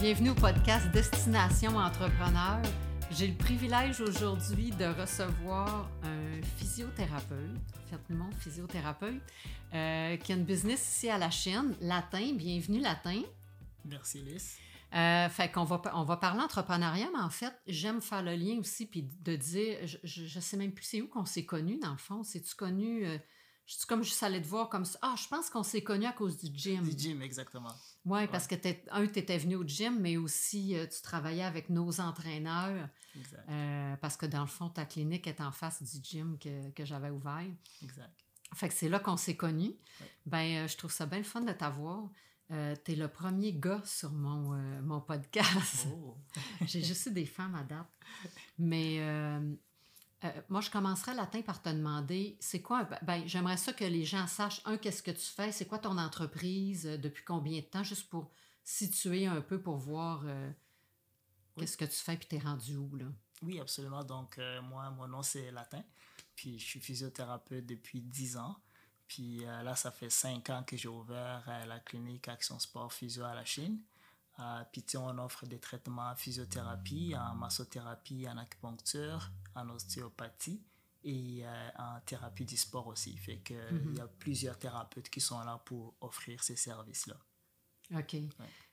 Bienvenue au podcast Destination Entrepreneur. J'ai le privilège aujourd'hui de recevoir un physiothérapeute, non, physiothérapeute, euh, qui a une business ici à la Chine, Latin. Bienvenue, Latin. Merci, Lys. Euh, fait qu'on va, on va parler entrepreneuriat, mais en fait, j'aime faire le lien aussi, puis de dire, je, je, sais même plus c'est où qu'on s'est connus, dans le fond. C'est-tu connu, euh, je suis comme juste allée te voir comme ça. Ah, je pense qu'on s'est connus à cause du gym. Du gym, exactement. Oui, parce que, un, tu étais venu au gym, mais aussi euh, tu travaillais avec nos entraîneurs. Exact. Euh, parce que dans le fond, ta clinique est en face du gym que, que j'avais ouvert. Exact. Fait que c'est là qu'on s'est connus. Ben, je trouve ça bien le fun de t'avoir. Euh, tu es le premier gars sur mon, euh, mon podcast. Oh. J'ai juste eu des femmes à date. Mais euh, moi, je commencerai latin par te demander, c'est quoi, ben, j'aimerais ça que les gens sachent, un, qu'est-ce que tu fais, c'est quoi ton entreprise, depuis combien de temps, juste pour situer un peu, pour voir qu'est-ce que tu fais, puis tu es rendu où, là? Oui, absolument. Donc, moi, mon nom, c'est Latin, puis je suis physiothérapeute depuis 10 ans. Puis euh, là, ça fait cinq ans que j'ai ouvert euh, la clinique Action Sport Physio à la Chine. Euh, puis on offre des traitements en physiothérapie, en massothérapie, en acupuncture, en ostéopathie et en thérapie du sport aussi. Fait que il y a plusieurs thérapeutes qui sont là pour offrir ces services-là. OK.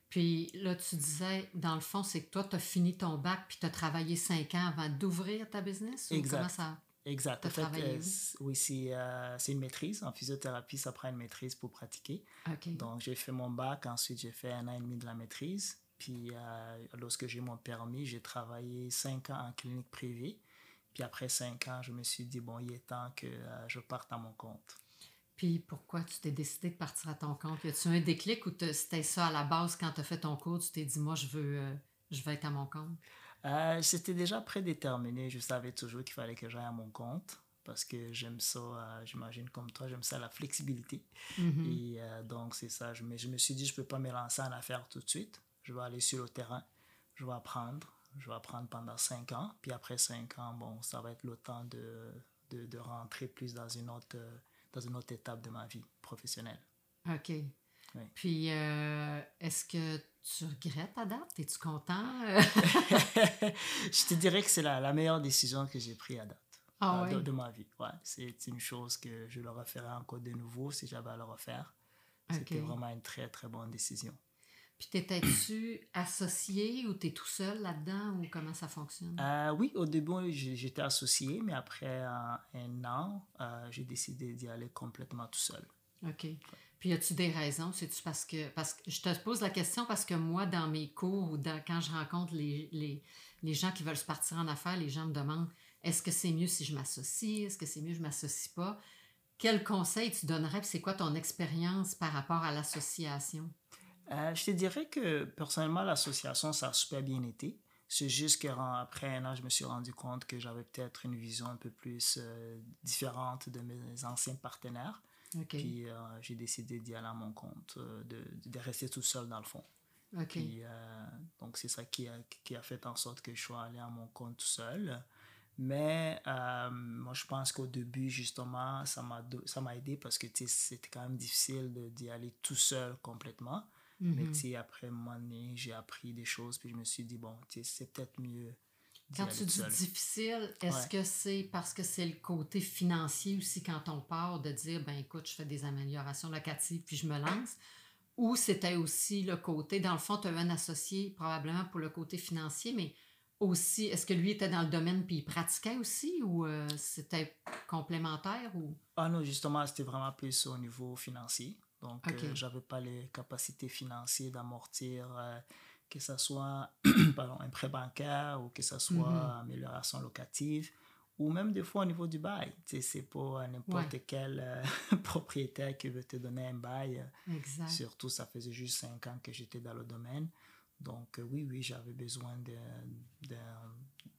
Puis là, tu disais, dans le fond, c'est que toi, tu as fini ton bac puis tu as travaillé cinq ans avant d'ouvrir ta business? Ou Comment ça... Exact. En fait, euh, oui, euh, c'est une maîtrise. En physiothérapie, ça prend une maîtrise pour pratiquer. Donc, j'ai fait mon bac. Ensuite, j'ai fait un an et demi de la maîtrise. Puis, euh, lorsque j'ai mon permis, j'ai travaillé cinq ans en clinique privée. Puis, après cinq ans, je me suis dit, bon, il est temps que je parte à mon compte. Puis, pourquoi tu t'es décidé de partir à ton compte? Y a-tu un déclic ou c'était ça à la base quand tu as fait ton cours? Tu t'es dit, moi, je veux, je veux être à mon compte? Euh, C'était déjà prédéterminé. Je savais toujours qu'il fallait que j'aille à mon compte parce que j'aime ça, euh, j'imagine comme toi, j'aime ça la flexibilité. Mm-hmm. Et euh, donc, c'est ça. Je me, je me suis dit, je ne peux pas me lancer en affaires tout de suite. Je vais aller sur le terrain, je vais apprendre. Je vais apprendre pendant cinq ans. Puis après cinq ans, bon, ça va être le temps de, de, de rentrer plus dans une, autre, dans une autre étape de ma vie professionnelle. OK. Puis, euh, est-ce que tu regrettes ta date? Es-tu content? je te dirais que c'est la, la, meilleure décision que j'ai prise à date ah euh, de, ma vie. Ouais, c'est une chose que je le referais encore de nouveau si j'avais à le refaire. C'était vraiment une très, très bonne décision. Puis, t'étais-tu associé ou t'es tout seul là-dedans ou comment ça fonctionne? Euh, oui, au début, j'étais associé, mais après un an, j'ai décidé d'y aller complètement tout seul. OK. Puis, as-tu des raisons? C'est-tu parce que. Parce que je te pose la question parce que moi, dans mes cours ou dans, quand je rencontre les, les, les, gens qui veulent se partir en affaires, les gens me demandent est-ce que c'est mieux si je m'associe? Est-ce que c'est mieux si je m'associe pas? Quel conseil tu donnerais? c'est quoi ton expérience par rapport à l'association? Euh, je te dirais que personnellement, l'association, ça a super bien été. C'est juste qu'après un an, je me suis rendu compte que j'avais peut-être une vision un peu plus euh, différente de mes anciens partenaires. Puis euh, j'ai décidé d'y aller à mon compte, euh, de, de, rester tout seul dans le fond. Puis, euh, donc c'est ça qui a, qui a fait en sorte que je sois allé à mon compte tout seul. Mais moi, je pense qu'au début, justement, ça m'a aidé parce que c'était quand même difficile d'y aller tout seul complètement. Mais mhm. après un moment donné, j'ai appris des choses, puis je me suis dit, bon, c'est peut-être mieux quand tu dis difficile, est-ce que c'est parce que c'est le côté financier aussi quand on part de dire, ben écoute, je fais des améliorations locatives puis je me lance? Ou c'était aussi le côté, dans le fond, tu as un associé probablement pour le côté financier, mais aussi, est-ce que lui était dans le domaine puis il pratiquait aussi ou euh, c'était complémentaire? ou? Ah non, justement, c'était vraiment plus au niveau financier. Donc, euh, j'avais pas les capacités financières d'amortir. Euh, que ce soit pardon, un prêt bancaire ou que ce soit mm-hmm. amélioration locative ou même des fois au niveau du bail. C'est pas n'importe quel euh, propriétaire qui veut te donner un bail. Exact. Surtout, ça faisait juste cinq ans que j'étais dans le domaine. Donc, euh, oui, oui, j'avais besoin de, de,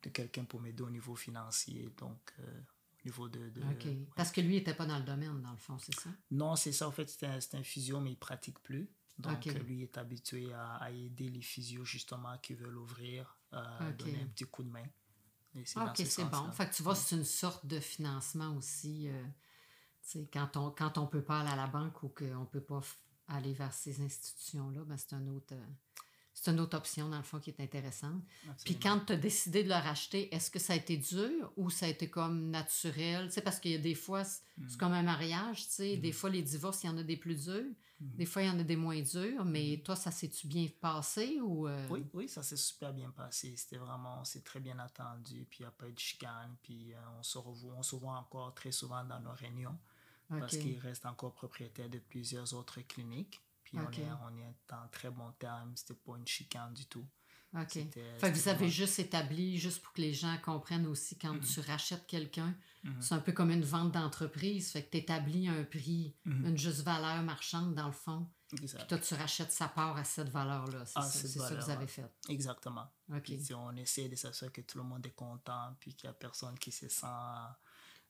de quelqu'un pour m'aider au niveau financier. Donc, euh, au niveau de. de. Parce que lui n'était pas dans le domaine, dans le fond, c'est ça? Non, c'est ça. En fait, c'est un, un, physio, mais il ne pratique plus. Donc, lui est habitué à, aider les physios, justement, qui veulent ouvrir, euh, donner un petit coup de main. OK, c'est bon. Fait que tu vois, c'est une sorte de financement aussi. Euh, quand on quand on peut pas aller à la banque ou qu'on ne peut pas aller vers ces institutions-là, ben c'est un autre. Euh, c'est une autre option, dans le fond, qui est intéressante. Puis quand tu as décidé de le racheter, est-ce que ça a été dur ou ça a été comme naturel? Tu sais, parce qu'il y a des fois, c'est Mm. c'est comme un mariage, tu sais. Des Mhm. fois, les divorces, il y en a des plus durs. Mhm. Des fois, il y en a des moins durs. Mais toi, ça s'est-tu bien passé ou... euh, Oui, oui, ça s'est super bien passé. C'était vraiment, c'est très bien attendu. Puis il n'y a pas eu de chicane. Puis euh, on, se revoit, on se voit encore très souvent dans nos réunions parce qu'il reste encore propriétaire de plusieurs autres cliniques. Puis on, est, on est très bon terme. C'était pas une chicane du tout. OK. C'était- Fait que vous avez juste établi, juste pour que les gens comprennent aussi, quand Mhm. tu rachètes quelqu'un, Mhm. c'est un peu comme une vente d'entreprise. Fait que tu établis un prix, Mhm. une juste valeur marchande dans le fond. Puis Exact. toi, tu rachètes sa part à cette valeur-là. C'est À ça, que vous avez fait. Exactement. OK. Puis, on essaie de s'assurer que tout le monde est content, puis qu'il n'y a personne qui se sent.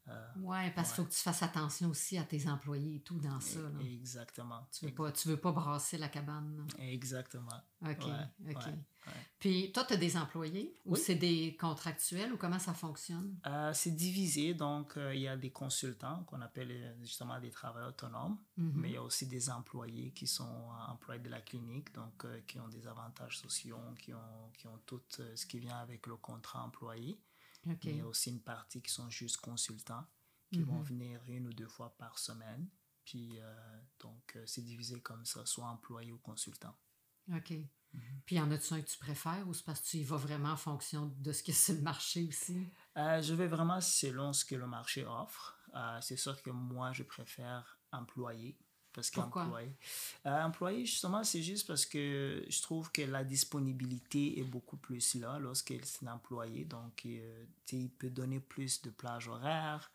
Euh, Ouais, parce qu'il Ouais. faut que tu fasses attention aussi à tes employés et tout dans ça. là. Exactement. Tu veux pas, tu veux pas brasser la cabane. là. Exactement. OK, Ouais, OK. ouais. Puis toi, tu as des employés ou Oui. c'est des contractuels ou comment ça fonctionne? Euh, c'est divisé, donc euh, il y a des consultants qu'on appelle justement des travailleurs autonomes, Mhm. mais il y a aussi des employés qui sont employés de la clinique, donc euh, qui ont des avantages sociaux, qui ont, qui ont tout ce qui vient avec le contrat employé. Mais il y a aussi une partie qui sont juste consultants, qui vont Mhm. venir une ou deux fois par semaine. Puis euh, donc euh, c'est divisé comme ça, soit employé ou consultant. OK. Mhm. Puis y en a-tu un que tu préfères ou c'est parce que tu y vas vraiment en fonction de ce que c'est le marché aussi? Euh, je vais vraiment selon ce que le marché offre. Euh, c'est sûr que moi, je préfère employé. Parce qu'employé, euh, employé, justement, c'est juste parce que je trouve que la disponibilité est beaucoup plus là lorsque c'est un employé. Donc, euh, il peut donner plus de plage horaire.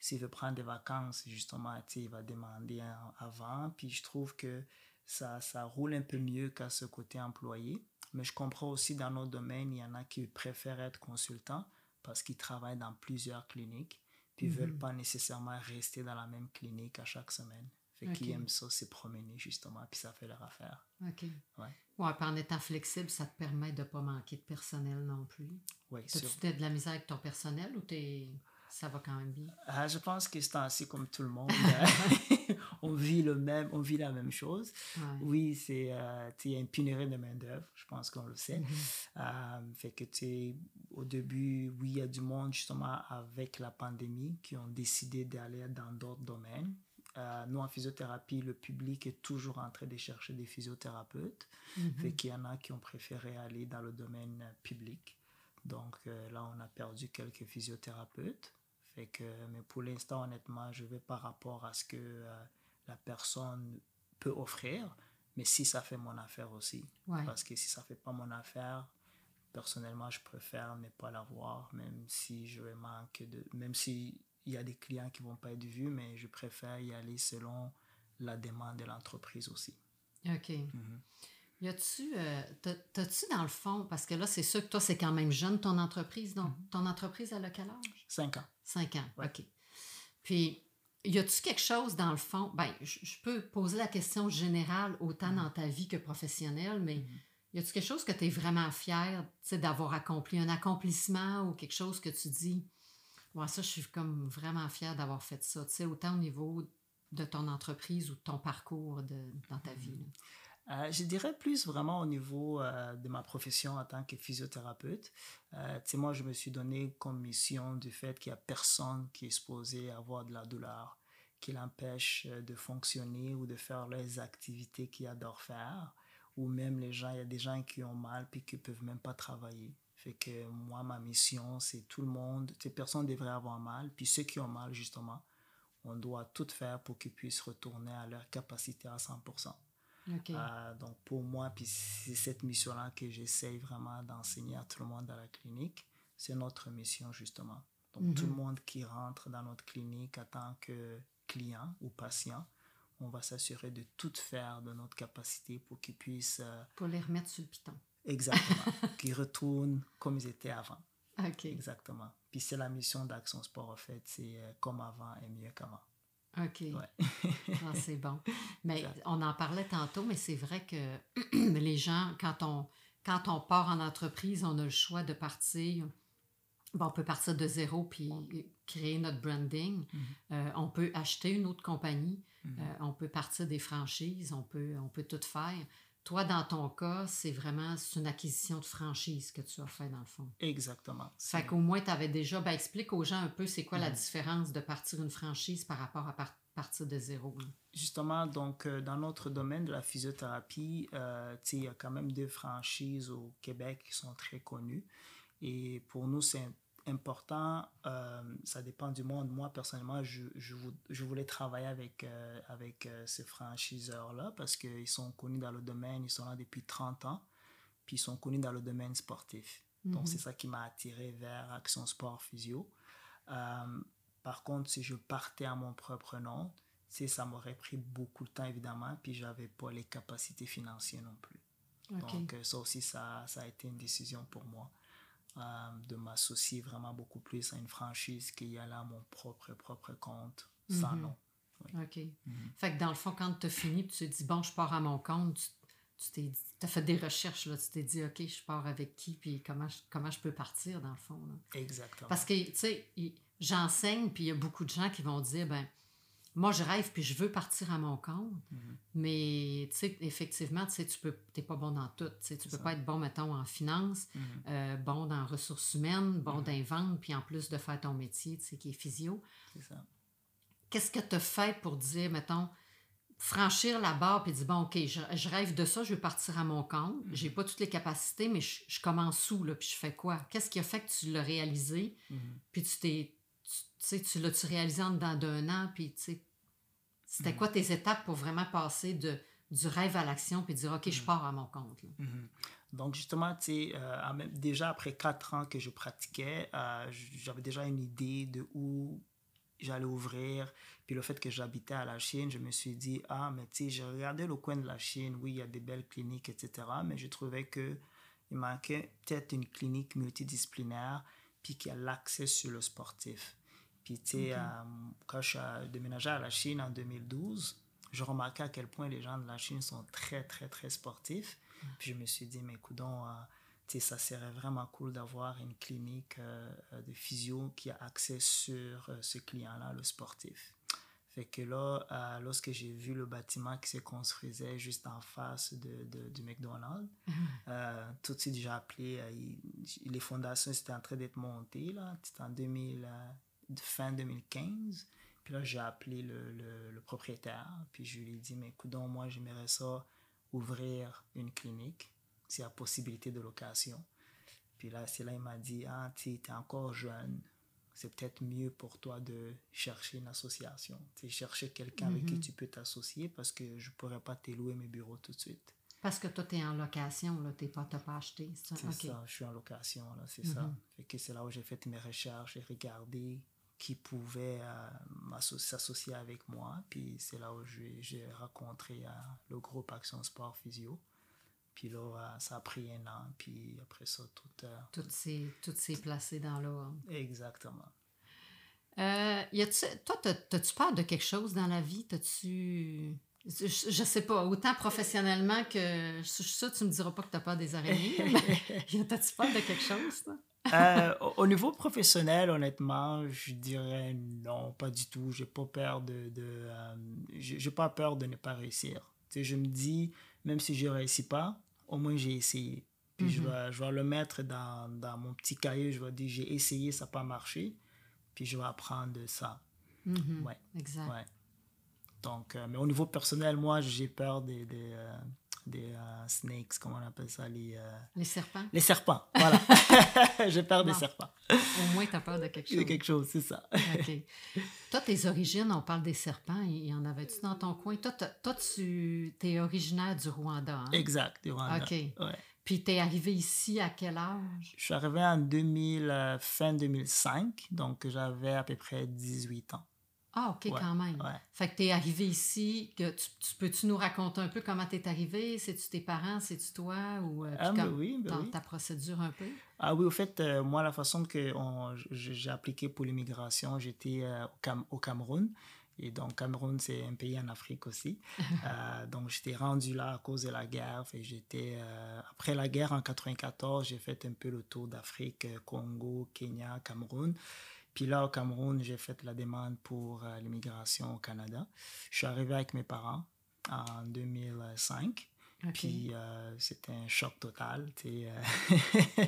S'il veut prendre des vacances, justement, il va demander avant. Puis, je trouve que ça, ça roule un peu mieux qu'à ce côté employé. Mais je comprends aussi dans notre domaine, il y en a qui préfèrent être consultants parce qu'ils travaillent dans plusieurs cliniques, puis Mhm. veulent pas nécessairement rester dans la même clinique à chaque semaine. Fait qu'ils Ok. aiment ça, se promener justement, puis ça fait leur affaire. OK. Ouais. Ouais, puis en étant flexible, ça te permet de pas manquer de personnel non plus. Oui, sûr. T'as-tu de la misère avec ton personnel ou t'es... ça va quand même bien? Ah, je pense que c'est ainsi comme tout le monde. on vit le même, on vit la même chose. Ouais. Oui, c'est euh, tu y a une pénurie de main d'œuvre, je pense qu'on le sait. Mhm. Euh, fait que tu au début, oui, il y a du monde justement avec la pandémie qui ont décidé d'aller dans d'autres domaines. Euh, nous, en physiothérapie, le public est toujours en train de chercher des physiothérapeutes. Mhm. Fait qu'il y en a qui ont préféré aller dans le domaine public. Donc euh, là, on a perdu quelques physiothérapeutes. Fait que, mais pour l'instant, honnêtement, je vais par rapport à ce que euh, la personne peut offrir, mais si ça fait mon affaire aussi. Ouais. Parce que si ça fait pas mon affaire, personnellement, je préfère ne pas l'avoir, même si je manque de. Même s'il y a des clients qui vont pas être vus, mais je préfère y aller selon la demande de l'entreprise aussi. OK. Mhm. Y a-tu, euh, t'as- t'as-tu dans le fond, parce que là, c'est sûr que toi, c'est quand même jeune, ton entreprise. Donc, ton entreprise, elle a quel âge? Cinq ans. Cinq ans, Ouais. OK. Puis, y a-tu quelque chose dans le fond? Ben, je peux poser la question générale autant dans ta vie que professionnelle, mais y a-tu quelque chose que tu es vraiment fier d'avoir accompli, un accomplissement ou quelque chose que tu dis, ouais, ça, je suis comme vraiment fier d'avoir fait ça, tu sais, autant au niveau de ton entreprise ou de ton parcours de, dans ta vie. là. Euh, je dirais plus vraiment au niveau euh, de ma profession en tant que physiothérapeute. Euh, tu sais, moi, je me suis donné comme mission du fait qu'il n'y a personne qui est supposé avoir de la douleur qui l'empêche de fonctionner ou de faire les activités qu'il adore faire. Ou même les gens, il y a des gens qui ont mal puis qui ne peuvent même pas travailler. Fait que moi, ma mission, c'est tout le monde. Tu sais, personne ne devrait avoir mal. Puis ceux qui ont mal, justement, on doit tout faire pour qu'ils puissent retourner à leur capacité à 100%. OK. Euh, donc pour moi, puis c'est cette mission-là que j'essaye vraiment d'enseigner à tout le monde dans la clinique. C'est notre mission justement. Donc tout le Mhm. monde qui rentre dans notre clinique en tant que client ou patient, on va s'assurer de tout faire de notre capacité pour qu'ils puissent euh, Pour les remettre sur le piton. Exactement, qu'ils retournent comme ils étaient avant. OK. Exactement. Puis c'est la mission d'Action Sport en fait, c'est euh, comme avant et mieux qu'avant. OK. Ouais. Ah, c'est bon. Mais Exact. on en parlait tantôt, mais c'est vrai que les gens, quand on, quand on part en entreprise, on a le choix de partir. Bon, on peut partir de zéro puis créer notre branding. Mhm. Euh, on peut acheter une autre compagnie. Mhm. Euh, on peut partir des franchises. On peut, on peut tout faire. Toi, dans ton cas, c'est vraiment une acquisition de franchise que tu as fait dans le fond. Exactement. Fait qu'au moins, tu avais déjà. Ben, explique aux gens un peu c'est quoi la mhm. différence de partir une franchise par rapport à partir de zéro. Justement, donc, euh, dans notre domaine de la physiothérapie, euh, il y a quand même deux franchises au Québec qui sont très connues. Et pour nous, c'est important, euh, ça dépend du monde. Moi, personnellement, je, je, je voulais travailler avec, euh, avec euh, ces franchiseurs-là parce qu'ils sont connus dans le domaine, ils sont là depuis 30 ans, puis ils sont connus dans le domaine sportif. Donc, mhm. c'est ça qui m'a attiré vers Action Sport Physio. par contre, si je partais à mon propre nom, ça m'aurait pris beaucoup de temps, évidemment, puis j'avais pas les capacités financières non plus. Donc, ça aussi, ça, ça a été une décision pour moi. Euh, de m'associer vraiment beaucoup plus à une franchise qu'il y a là mon propre, propre compte sans mhm. nom. OK. Mhm. Fait que dans le fond, quand tu as fini, tu t'es dit, bon, je pars à mon compte, tu, t'es as fait des recherches, là, tu t'es dit, OK, je pars avec qui, puis comment je, comment je peux partir, dans le fond. Exactement. Parce que, tu sais, j'enseigne, puis il y a beaucoup de gens qui vont dire, ben moi, je rêve puis je veux partir à mon compte. Mhm. Mais, tu sais, effectivement, tu sais, tu peux, pas bon dans tout. Tu sais, tu peux pas être bon, mettons, en finance, mhm. euh, bon dans ressources humaines, bon dans puis en plus de faire ton métier, tu sais, qui est physio. C'est ça. Qu'est-ce que tu as fait pour dire, mettons, franchir la barre puis dire, bon, OK, je, rêve de ça, je veux partir à mon compte. Je mhm. J'ai pas toutes les capacités, mais je, commence où, là, puis je fais quoi? Qu'est-ce qui a fait que tu l'as réalisé? Puis tu t'es tu sais, tu l'as-tu réalisé en dedans d'un an, puis tu sais, c'était quoi tes étapes pour vraiment passer de, du rêve à l'action puis dire, OK, je mm. pars à mon compte? Mm-hmm. Donc, justement, tu sais, euh, déjà après quatre ans que je pratiquais, euh, j'avais déjà une idée de où j'allais ouvrir. Puis le fait que j'habitais à la Chine, je me suis dit, ah, mais tu sais, j'ai regardé le coin de la Chine, oui, il y a des belles cliniques, etc. Mais je trouvais qu'il manquait peut-être une clinique multidisciplinaire puis qui a l'accès sur le sportif. Puis, tu sais, euh, quand je suis déménagé à la Chine en 2012, je remarquais à quel point les gens de la Chine sont très, très, très sportifs. Puis, je me suis dit, mais écoute, euh, tu sais, ça serait vraiment cool d'avoir une clinique euh, de physio qui a accès sur ce client-là, le sportif. Fait que là, lorsque j'ai vu le bâtiment qui se construisait juste en face de, de du McDonald's, tout de suite j'ai appelé, les fondations étaient en train d'être montées, là, c'était en 2000, fin 2015. Puis là, j'ai appelé le, le, propriétaire, puis je lui ai dit, mais écoute, moi, j'aimerais ça ouvrir une clinique, s'il y a possibilité de location. Puis là, c'est là, il m'a dit, ah, tu es encore jeune, c'est peut-être mieux pour toi de chercher une association, tu chercher quelqu'un avec qui mhm. tu peux t'associer parce que je ne pourrais pas te louer mes bureaux tout de suite. Parce que toi, tu es en location, tu n'as pas, pas acheté. C'est ça, je suis en location, là, c'est ça. Mhm. Fait que c'est là où j'ai fait mes recherches, j'ai regardé qui pouvait euh, s'associer avec moi. Puis c'est là où j'ai rencontré euh, le groupe Action Sport Physio. Puis là, euh, ça a pris un an. Puis après ça, tout... tout s'est placé dans l'eau. Exactement. y a toi, as-tu peur de quelque chose dans la vie? As-tu... Je, je, sais pas, autant professionnellement que... Ça, tu me diras pas que tu as peur des araignées. T'as-tu peur de quelque chose? Euh, au niveau professionnel, honnêtement, je dirais non, pas du tout. J'ai pas peur de, de euh, j'ai pas peur de ne pas réussir. Tu je me dis, même si je réussis pas, au moins j'ai essayé. Puis je, mhm. vais, je vais le mettre dans, dans, mon petit cahier. Je vais dire, j'ai essayé, ça n'a pas marché. Puis je vais apprendre de ça. Mhm. Ouais. Exact. Ouais. Donc, euh, mais au niveau personnel, moi, j'ai peur des, des, des euh, snakes, comment on appelle ça les, euh, les serpents. Les serpents, voilà. J'ai peur des serpents. Au moins, tu as peur de quelque chose. De quelque chose, c'est ça. OK. Toi, tes origines, on parle des serpents. Il y en avait-tu dans ton coin? Toi, toi tu es originaire du Rwanda. Hein? Exact, du Rwanda. OK. Ouais. Puis, tu es arrivé ici à quel âge? Je suis arrivé en 2000, euh, fin 2005, donc j'avais à peu près 18 ans. Ah, OK, quand même. Fait que tu es arrivé ici. Que tu, peux-tu nous raconter un peu comment tu es arrivé? C'est-tu tes parents? C'est-tu toi? Ou, euh, ah, ben oui, ben ta procédure un peu? Ah oui, au fait, euh, moi, la façon que j'ai appliqué pour l'immigration, j'étais euh, au, Cameroun. Et donc, Cameroun, c'est un pays en Afrique aussi. donc, j'étais rendu là à cause de la guerre. j'étais, après la guerre en 94, j'ai fait un peu le tour d'Afrique, Congo, Kenya, Cameroun. Puis là, au Cameroun, j'ai fait la demande pour euh, l'immigration au Canada. Je suis arrivé avec mes parents en 2005. Puis euh, c'était un choc total. Euh,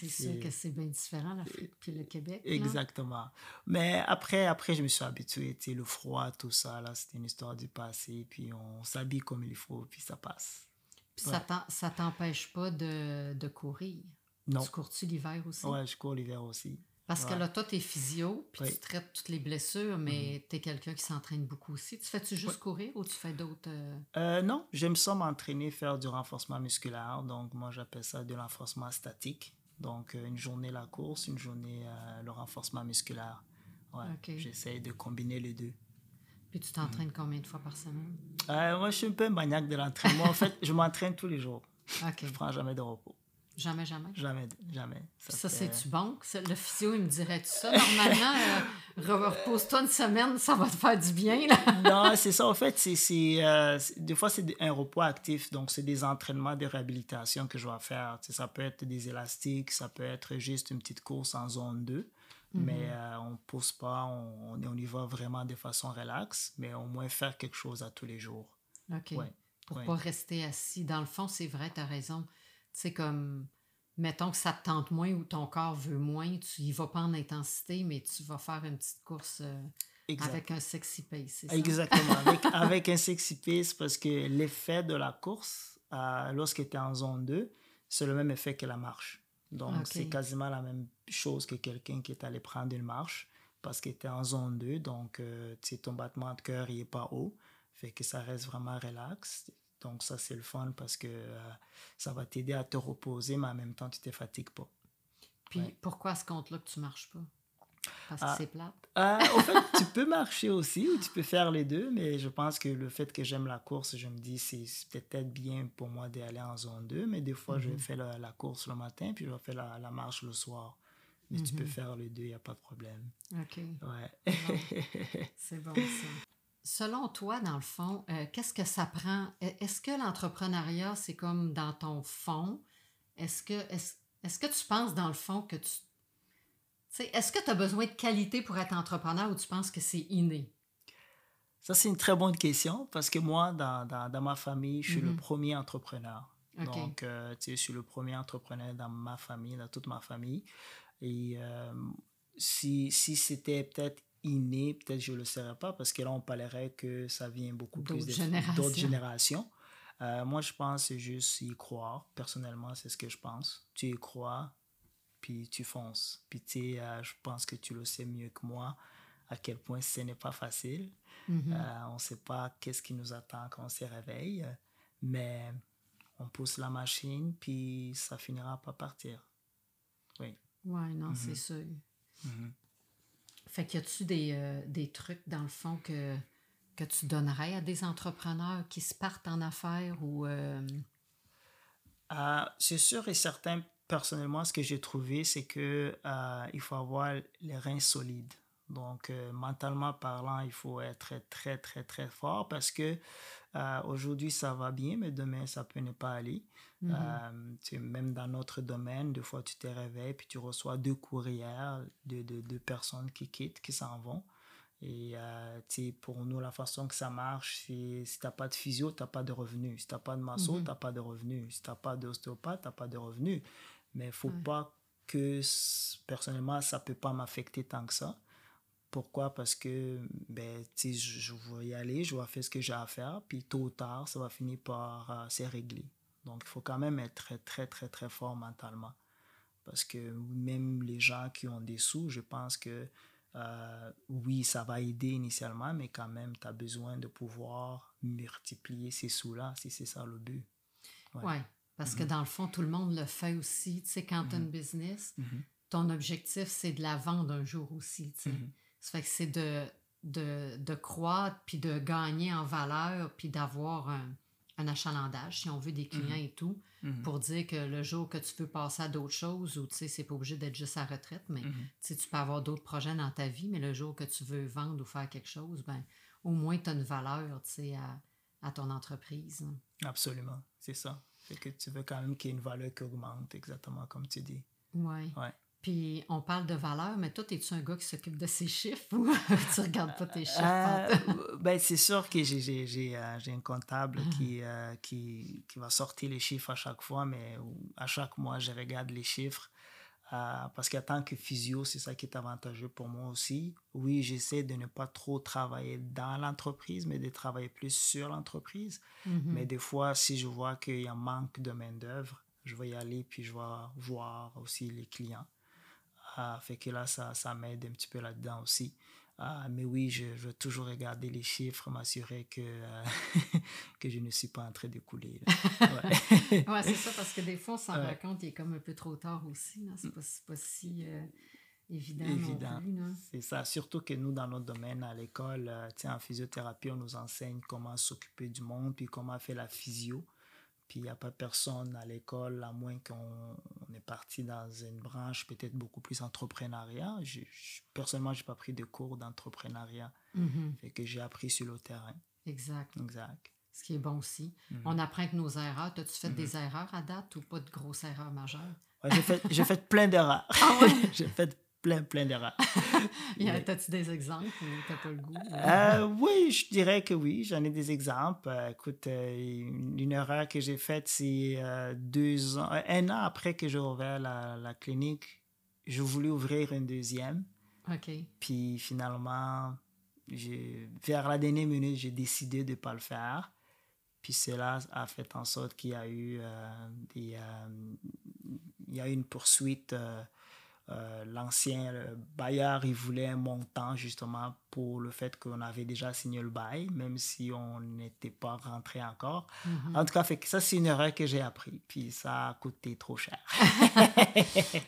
c'est sûr que c'est bien différent, l'Afrique puis le Québec. Exactement. Mais après, après, je me suis habitué. Le froid, tout ça, là, c'était une histoire du passé. Puis on s'habille comme il faut, puis ça passe. Puis ça t'empêche pas de, de courir? Non. Tu cours-tu l'hiver aussi? Oui, je cours l'hiver aussi. Parce que là, toi, tu es physio, puis tu traites toutes les blessures, mais mm-hmm. tu es quelqu'un qui s'entraîne beaucoup aussi. Tu fais-tu juste courir ou tu fais d'autres. Euh? Euh, non, j'aime ça m'entraîner, faire du renforcement musculaire. Donc, moi, j'appelle ça de renforcement statique. Donc, euh, une journée la course, une journée le renforcement musculaire. Ouais, J'essaie de combiner les deux. Puis tu t'entraînes combien de fois par semaine? moi, je suis un peu maniaque de l'entraînement. en fait, je m'entraîne tous les jours. Je ne prends jamais de repos. Jamais, jamais. Jamais, jamais. Ça, c'est-tu bon? Le physio, il me dirait tout ça? Normalement, euh, repose-toi une semaine, ça va te faire du bien. Là. non, c'est ça. En fait, c'est, euh, des fois, c'est un repos actif. Donc, c'est des entraînements de réhabilitation que je vais faire. ça peut être des élastiques, ça peut être juste une petite course en zone 2. Mais mhm. euh, on ne pousse pas, on, on, y va vraiment de façon relaxe, mais au moins faire quelque chose à tous les jours. OK. Pour ne pas rester assis. Dans le fond, c'est vrai, tu as raison c'est comme, mettons que ça te tente moins ou ton corps veut moins, tu y vas pas en intensité, mais tu vas faire une petite course euh, avec un sexy pace, ça? Exactement, avec, un sexy pace, parce que l'effet de la course, euh, lorsque tu es en zone 2, c'est le même effet que la marche. Donc, c'est quasiment la même chose que quelqu'un qui est allé prendre une marche parce qu'il était en zone 2. Donc, euh, ton battement de cœur n'est pas haut. Fait que ça reste vraiment relax. Donc ça, c'est le fun parce que euh, ça va t'aider à te reposer, mais en même temps, tu ne te fatigues pas. Puis pourquoi ce compte-là que tu ne marches pas? Parce que ah, c'est plate? Euh, au fait, tu peux marcher aussi ou tu peux faire les deux, mais je pense que le fait que j'aime la course, je me dis c'est peut-être bien pour moi d'aller en zone 2, mais des fois, je mhm. fais la, la, course le matin, puis je fais la, la marche le soir. Mais tu peux mhm. faire les deux, il n'y a pas de problème. OK. Ouais. C'est bon, ça. Selon toi, dans le fond, euh, qu'est-ce que ça prend? E, est-ce que l'entrepreneuriat, c'est comme dans ton fond? Est-ce que, est-ce, que tu penses, dans le fond, que tu... Est-ce que tu as besoin de qualité pour être entrepreneur ou tu penses que c'est inné? Ça, c'est une très bonne question parce que moi, dans, dans, ma famille, je suis le mm-hmm. premier entrepreneur. Donc, euh, tu sais, je suis le premier entrepreneur dans ma famille, dans toute ma famille. Et euh, si, si c'était peut-être inné, peut-être je ne le serais pas, parce que là, on parlerait que ça vient beaucoup plus d'autres générations. Euh, moi, je pense c'est juste y croire. Personnellement, c'est ce que je pense. Tu y crois, puis tu fonces. Puis tu sais, euh, je pense que tu le sais mieux que moi à quel point ce n'est pas facile. Mm-hmm. Euh, on ne sait pas qu'est-ce qui nous attend quand on se réveille, mais on pousse la machine, puis ça finira par partir. Oui. Oui, non, c'est mm-hmm. sûr. Mm-hmm. Fait qu'il y a-tu des, euh, des, trucs, dans le fond, que, tu donnerais à des entrepreneurs qui se partent en affaires ou... Euh... euh c'est sûr et certain, personnellement, ce que j'ai trouvé, c'est que il faut avoir les reins solides. Donc, mentalement parlant, il faut être très, très, très fort parce que aujourd'hui, ça va bien, mais demain, ça peut ne pas aller. Euh, même dans notre domaine, des fois, tu te réveilles puis tu reçois deux courrières de, de, personnes qui quittent, qui s'en vont. Et euh, pour nous, la façon que ça marche, c'est si tu n'as pas de physio, tu n'as pas de revenus. Si tu n'as pas de masso, mhm. tu n'as pas de revenus. Si tu n'as pas d'ostéopathe, tu n'as pas de revenus. Mais il ne faut pas que, personnellement, ça ne peut pas m'affecter tant que ça. Pourquoi? Parce que ben, je, je vais y aller, je vais faire ce que j'ai à faire, puis tôt ou tard, ça va finir par euh, se régler. Donc, il faut quand même être très, très, très, très fort mentalement. Parce que même les gens qui ont des sous, je pense que euh, oui, ça va aider initialement, mais quand même, tu as besoin de pouvoir multiplier ces sous-là, si c'est ça le but. Oui, ouais, parce que mhm. dans le fond, tout le monde le fait aussi. Tu sais, quand tu as une mhm. business, mhm. ton objectif, c'est de la vendre un jour aussi. Tu sais. Ça fait que c'est de, de, de croître, puis de gagner en valeur, puis d'avoir un un achalandage, si on veut, des clients mhm. et tout, mhm. pour dire que le jour que tu veux passer à d'autres choses, ou tu sais, c'est pas obligé d'être juste à retraite, mais mhm. tu peux avoir d'autres projets dans ta vie, mais le jour que tu veux vendre ou faire quelque chose, ben au moins tu as une valeur, tu sais, à, à, ton entreprise. Absolument, c'est ça. Fait que tu veux quand même qu'il y ait une valeur qui augmente, exactement comme tu dis. Oui. Ouais. Puis on parle de valeur, mais toi, es-tu un gars qui s'occupe de ses chiffres ou tu regardes pas tes chiffres? Euh, ben, c'est sûr que j'ai euh, un comptable ah. qui, euh, qui, qui, va sortir les chiffres à chaque fois, mais à chaque mois, je regarde les chiffres. parce qu'en tant que physio, c'est ça qui est avantageux pour moi aussi. Oui, j'essaie de ne pas trop travailler dans l'entreprise, mais de travailler plus sur l'entreprise. Mm-hmm. Mais des fois, si je vois qu'il y a un manque de main-d'œuvre, je vais y aller puis je vais voir aussi les clients. Ah, fait que là, ça, ça m'aide un petit peu là-dedans aussi. Ah, mais oui, je, veux toujours regarder les chiffres, m'assurer que, euh, que je ne suis pas en train de couler. Ouais, ouais c'est ça, parce que des fois, on s'en rend compte, il est comme un peu trop tard aussi. C'est pas, pas si euh, évident. évident. C'est ça, surtout que nous, dans notre domaine, à l'école, euh, en physiothérapie, on nous enseigne comment s'occuper du monde, puis comment faire la physio. Puis il n'y a pas personne à l'école, à moins qu'on est parti dans une branche peut-être beaucoup plus entrepreneuriat. Je, personnellement, je n'ai pas pris de cours d'entrepreneuriat. Mm que j'ai appris sur le terrain. Exact. Exact. Ce qui est bon aussi. Mhm. On apprend que nos erreurs. As-tu fait des mhm. erreurs à date ou pas de grosses erreurs majeures? j'ai fait, fait plein d'erreurs. Ah ouais? j'ai fait plein, plein d'erreurs. T'as-tu des exemples ou t'as pas le goût? Euh, oui, je dirais que oui, j'en ai des exemples. Euh, écoute, euh, une, erreur que j'ai faite, c'est deux ans, un an après que j'ai ouvert la, la, clinique, je voulais ouvrir une deuxième. OK. Puis finalement, vers la dernière minute, j'ai décidé de ne pas le faire. Puis cela a fait en sorte qu'il y a eu des, il y a eu une poursuite euh, l'ancien bailleur, il voulait un montant justement pour le fait qu'on avait déjà signé le bail, même si on n'était pas rentré encore. Mhm. En tout cas, fait que ça, c'est une erreur que j'ai appris. Puis ça a coûté trop cher.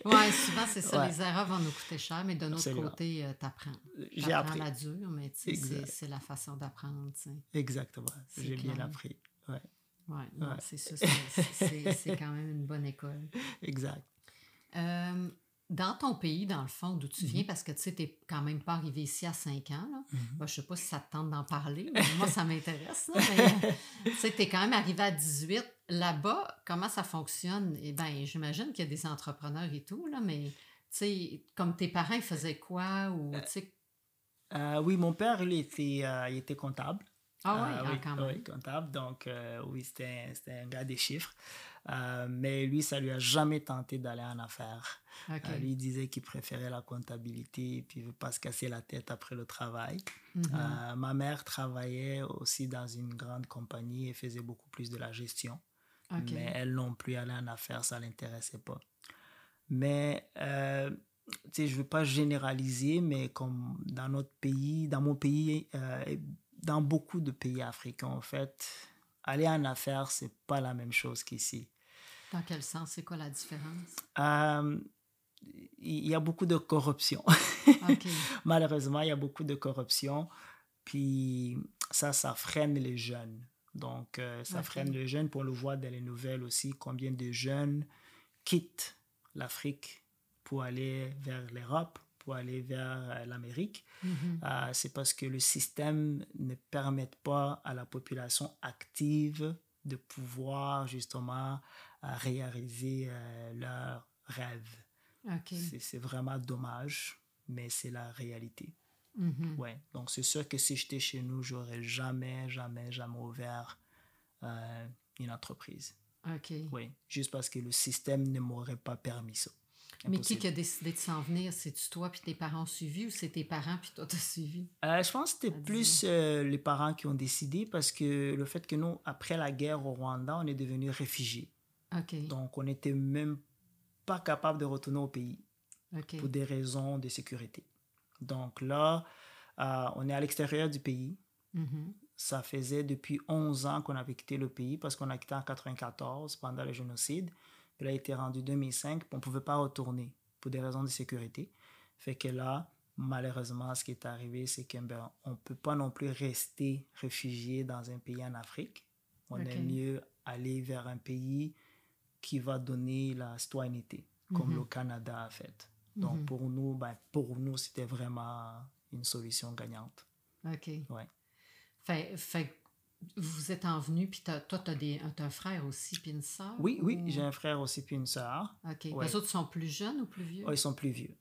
oui, souvent, c'est ça. Les erreurs vont nous coûter cher, mais de notre côté, euh, tu apprends. J'ai appris. la dure, mais c'est la façon d'apprendre. Exactement. J'ai bien appris. Ouais. Ouais, c'est ça. C'est quand même une bonne école. Exact. Euh, dans ton pays, dans le fond, d'où tu viens, mhm. parce que tu sais, tu n'es quand même pas arrivé ici à 5 ans. Là. Mhm. je ne sais pas si ça te tente d'en parler, mais moi, ça m'intéresse. tu sais, tu es quand même arrivé à 18. Là-bas, comment ça fonctionne? Eh bien, j'imagine qu'il y a des entrepreneurs et tout, là, mais tu sais, comme tes parents, ils faisaient quoi? Ou, euh, euh, oui, mon père, il était, euh, il était comptable. Ah oui, ah, quand même. Oui, comptable. Donc, oui, c'était un gars des chiffres. Euh, mais lui, ça lui a jamais tenté d'aller en affaires. Euh, lui disait qu'il préférait la comptabilité puis il veut pas se casser la tête après le travail. Mhm. Euh, ma mère travaillait aussi dans une grande compagnie et faisait beaucoup plus de la gestion. Mais elle non plus aller en affaires, ça l'intéressait pas. Mais je ne veux pas généraliser, mais comme dans notre pays, dans mon pays, dans beaucoup de pays africains, en fait, aller en affaires, c'est pas la même chose qu'ici. Dans quel sens? C'est quoi la différence? Euh, il y a beaucoup de corruption. Malheureusement, il y a beaucoup de corruption. Puis ça, ça freine les jeunes. Donc, euh, ça freine les jeunes. Pour le voir dans les nouvelles aussi, combien de jeunes quittent l'Afrique pour aller vers l'Europe pour aller vers euh, l'Amérique, mm-hmm. euh, c'est parce que le système ne permet pas à la population active de pouvoir justement euh, réaliser leurs rêves. C'est vraiment dommage, mais c'est la réalité. Mm-hmm. Ouais. Donc, c'est sûr que si j'étais chez nous, j'aurais jamais, jamais, jamais ouvert une entreprise. OK. Oui, juste parce que le système ne m'aurait pas permis ça. Mais qui a décidé de s'en venir? C'est-tu toi puis tes parents ont suivi ou c'est tes parents puis toi t'as suivi? Euh, je pense que c'était plus euh, les parents qui ont décidé parce que le fait que nous, après la guerre au Rwanda, on est devenus réfugiés. Donc, on n'était même pas capable de retourner au pays pour des raisons de sécurité. Donc là, euh, on est à l'extérieur du pays. Mm-hmm. Ça faisait depuis 11 ans qu'on avait quitté le pays parce qu'on a quitté en 1994 pendant le génocide. Il a été rendu 2005, on ne pouvait pas retourner pour des raisons de sécurité. Fait que là, malheureusement, ce qui est arrivé, c'est qu'on ben, ne peut pas non plus rester réfugié dans un pays en Afrique. On est mieux aller vers un pays qui va donner la citoyenneté, comme mhm. le Canada a fait. Donc, mhm. pour nous, ben, pour nous, c'était vraiment une solution gagnante. OK. Ouais. Fait, fait vous êtes envenu, puis toi, tu as, un frère aussi, puis une soeur? Oui, oui, j'ai un frère aussi, puis une soeur. OK. Les autres sont plus jeunes ou plus vieux? Oh, ils sont plus vieux.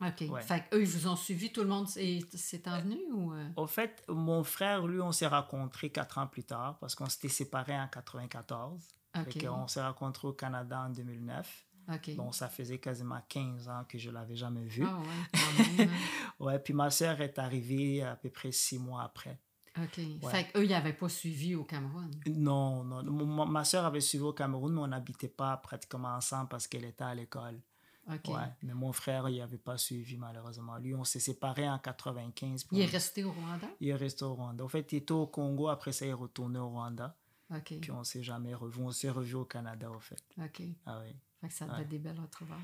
OK. Fait eux, ils vous ont suivi, tout le monde s'est envenu ou... Euh? Au fait, mon frère, lui, on s'est rencontrés quatre ans plus tard parce qu'on s'était séparés en 94. OK. on s'est rencontrés au Canada en 2009. OK. Donc, ça faisait quasiment 15 ans que je l'avais jamais vu. Ah ouais, hein. ouais, puis ma sœur est arrivée à peu près six mois après. OK. Fait qu'eux, ils n'avaient pas suivi au Cameroun? Non, non. Ma, soeur avait suivi au Cameroun, mais on n'habitait pas pratiquement ensemble parce qu'elle était à l'école. OK. Ouais. Mais mon frère, il n'avait pas suivi, malheureusement. Lui, on s'est séparés en 95. Il est resté au Rwanda? Il est resté au Rwanda. En fait, il était au Congo. Après ça, il est retourné au Rwanda. OK. Puis on ne s'est jamais revu. On s'est revu au Canada, en fait. OK. Ah oui. Fait que ça te des belles retrouvailles.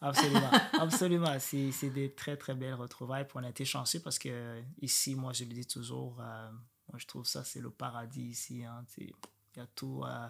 Absolument, absolument. C'est des très, très belles retrouvailles. Puis on a été chanceux parce que ici, moi, je le dis toujours, euh, moi, je trouve ça, c'est le paradis ici. Hein. A tout. Euh,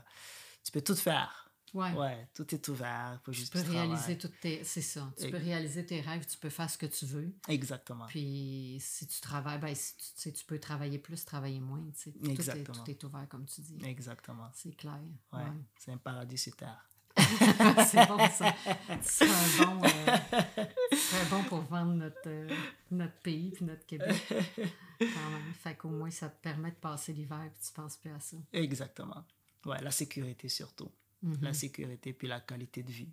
tu peux tout faire. Ouais. ouais. tout est ouvert. tu peux réaliser toutes tes. C'est ça. Tu peux réaliser tes rêves, tu peux faire ce que tu veux. Exactement. Puis si tu travailles, ben, si tu, tu peux travailler plus, travailler moins. Exactement. Tout est, tout est ouvert, comme tu dis. Exactement. C'est clair. Ouais. C'est un paradis sur terre. c'est bon, ça. C'est bon, euh, bon pour vendre notre, euh, notre pays puis notre Québec. Quand même. Fait qu'au moins, ça te permet de passer l'hiver puis tu penses plus à ça. Exactement. Ouais, la sécurité surtout. Mm-hmm. La sécurité puis la qualité de vie.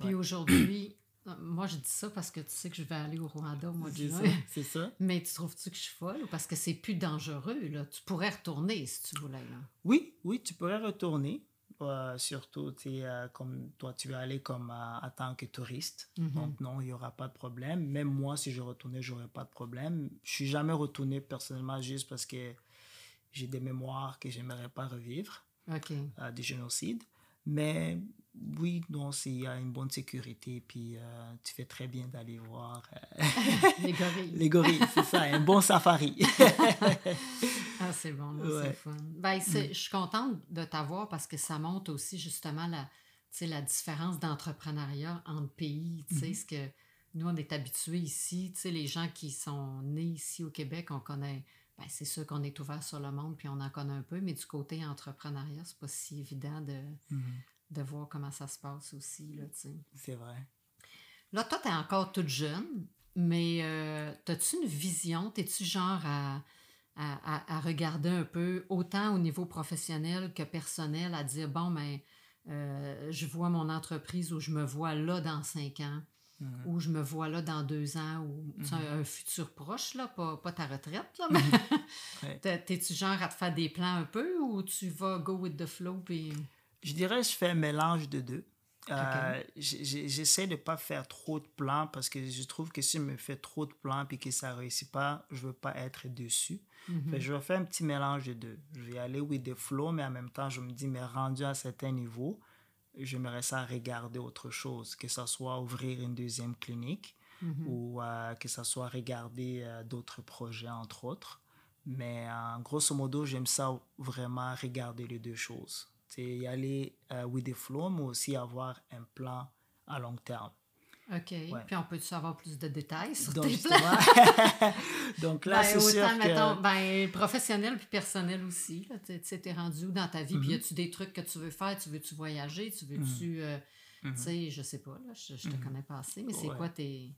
Puis aujourd'hui, euh, moi, je dis ça parce que tu sais que je vais aller au Rwanda au mois de juin. C'est ça. Mais tu trouves-tu que je suis folle ou parce que c'est plus dangereux, là? Tu pourrais retourner si tu voulais, là. Oui, oui, tu pourrais retourner. Euh, surtout, euh, comme toi, tu vas aller comme euh, en tant que touriste. Mm-hmm. Donc, non, il n'y aura pas de problème. Même moi, si je retournais, je n'aurais pas de problème. Je suis jamais retourné personnellement juste parce que j'ai des mémoires que j'aimerais pas revivre. OK. des génocides. Mais oui, non, il y a une bonne sécurité, puis euh, tu fais très bien d'aller voir euh, les gorilles. les gorilles, c'est ça, un bon safari. ah, c'est bon, c'est fun. Ben, mm. Je suis contente de t'avoir parce que ça montre aussi justement la, la différence d'entrepreneuriat entre pays. Tu sais, mm-hmm. ce que nous, on est habitués ici, tu sais, les gens qui sont nés ici au Québec, on connaît. Ben, c'est sûr qu'on est ouvert sur le monde puis on en connaît un peu, mais du côté entrepreneuriat, c'est pas si évident de. Mm-hmm de voir comment ça se passe aussi. Là, C'est vrai. Là, toi, tu es encore toute jeune, mais euh, as-tu une vision? Es-tu genre à, à, à, regarder un peu, autant au niveau professionnel que personnel, à dire, bon, mais ben, euh, je vois mon entreprise où je me vois là dans cinq ans, ou je me vois là dans deux ans, ou mm-hmm. un, futur proche, là, pas, pas ta retraite, là, mais t'es-tu genre à te faire des plans un peu, ou tu vas go with the flow, puis... Je dirais je fais un mélange de deux. Euh, J'essaie de ne pas faire trop de plans parce que je trouve que si je me fais trop de plans et que ça ne réussit pas, je ne veux pas être dessus. Mhm. je vais faire un petit mélange de deux. Je vais aller with the flow, mais en même temps, je me dis, mais rendu à un certain niveau, j'aimerais ça regarder autre chose, que ce soit ouvrir une deuxième clinique mhm. ou euh, que ce soit regarder euh, d'autres projets, entre autres. Mais grosso modo, j'aime ça vraiment regarder les deux choses c'est y aller euh, with the flow, mais aussi avoir un plan à long terme. OK. Puis on peut savoir plus de détails sur Donc, tes plans? Donc là, ben, c'est sûr que... Mettons, ben, professionnel puis personnel aussi. Tu es rendu où dans ta vie? Puis y a-tu des trucs que tu veux faire? Tu veux-tu voyager? Tu veux-tu... Mm. Euh, tu mm-hmm. sais, je sais pas, là, je, ne te mm-hmm. connais pas assez, mais c'est quoi tes,